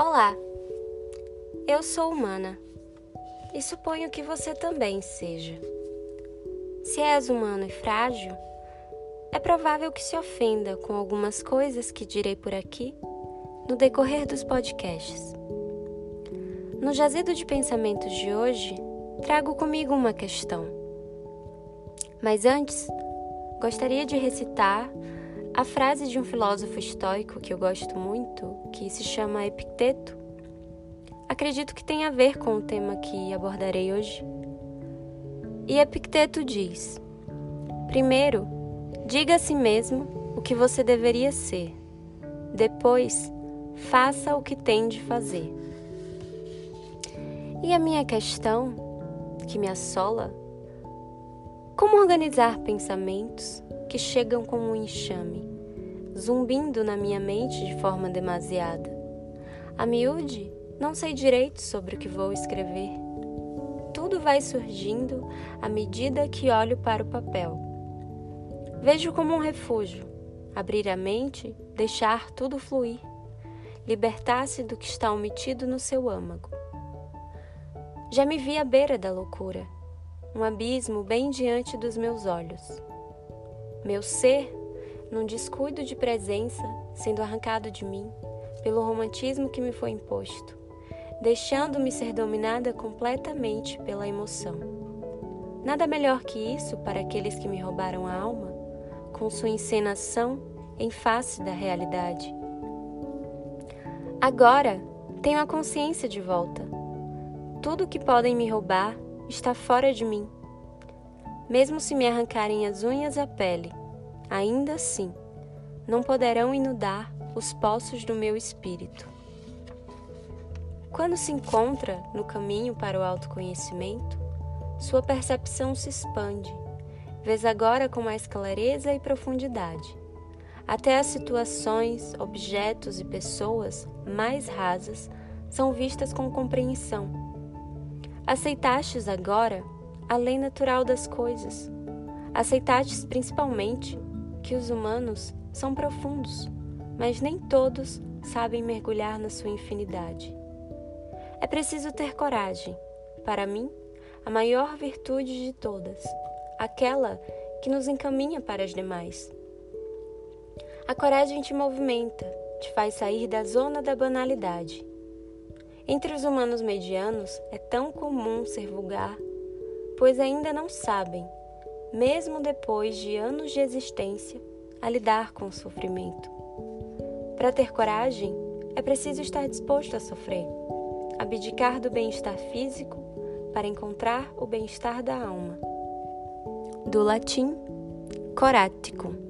Olá, eu sou humana e suponho que você também seja. Se és humano e frágil, é provável que se ofenda com algumas coisas que direi por aqui no decorrer dos podcasts. No jazido de pensamentos de hoje, trago comigo uma questão. Mas antes, gostaria de recitar a frase de um filósofo estoico que eu gosto muito, que se chama Epicteto, acredito que tem a ver com o tema que abordarei hoje. E Epicteto diz: Primeiro, diga a si mesmo o que você deveria ser. Depois, faça o que tem de fazer. E a minha questão, que me assola, como organizar pensamentos que chegam como um enxame, zumbindo na minha mente de forma demasiada. A miúde, não sei direito sobre o que vou escrever. Tudo vai surgindo à medida que olho para o papel. Vejo como um refúgio, abrir a mente, deixar tudo fluir, libertar-se do que está omitido no seu âmago. Já me vi à beira da loucura, um abismo bem diante dos meus olhos. Meu ser, num descuido de presença, sendo arrancado de mim pelo romantismo que me foi imposto, deixando-me ser dominada completamente pela emoção. Nada melhor que isso para aqueles que me roubaram a alma, com sua encenação em face da realidade. Agora tenho a consciência de volta. Tudo que podem me roubar está fora de mim mesmo se me arrancarem as unhas à pele, ainda assim não poderão inundar os poços do meu espírito. Quando se encontra no caminho para o autoconhecimento, sua percepção se expande, vês agora com mais clareza e profundidade. Até as situações, objetos e pessoas mais rasas são vistas com compreensão. Aceitastes agora a lei natural das coisas. Aceitastes principalmente que os humanos são profundos, mas nem todos sabem mergulhar na sua infinidade. É preciso ter coragem. Para mim, a maior virtude de todas, aquela que nos encaminha para as demais. A coragem te movimenta, te faz sair da zona da banalidade. Entre os humanos medianos é tão comum ser vulgar pois ainda não sabem, mesmo depois de anos de existência, a lidar com o sofrimento. Para ter coragem, é preciso estar disposto a sofrer, abdicar do bem-estar físico para encontrar o bem-estar da alma. Do latim, corático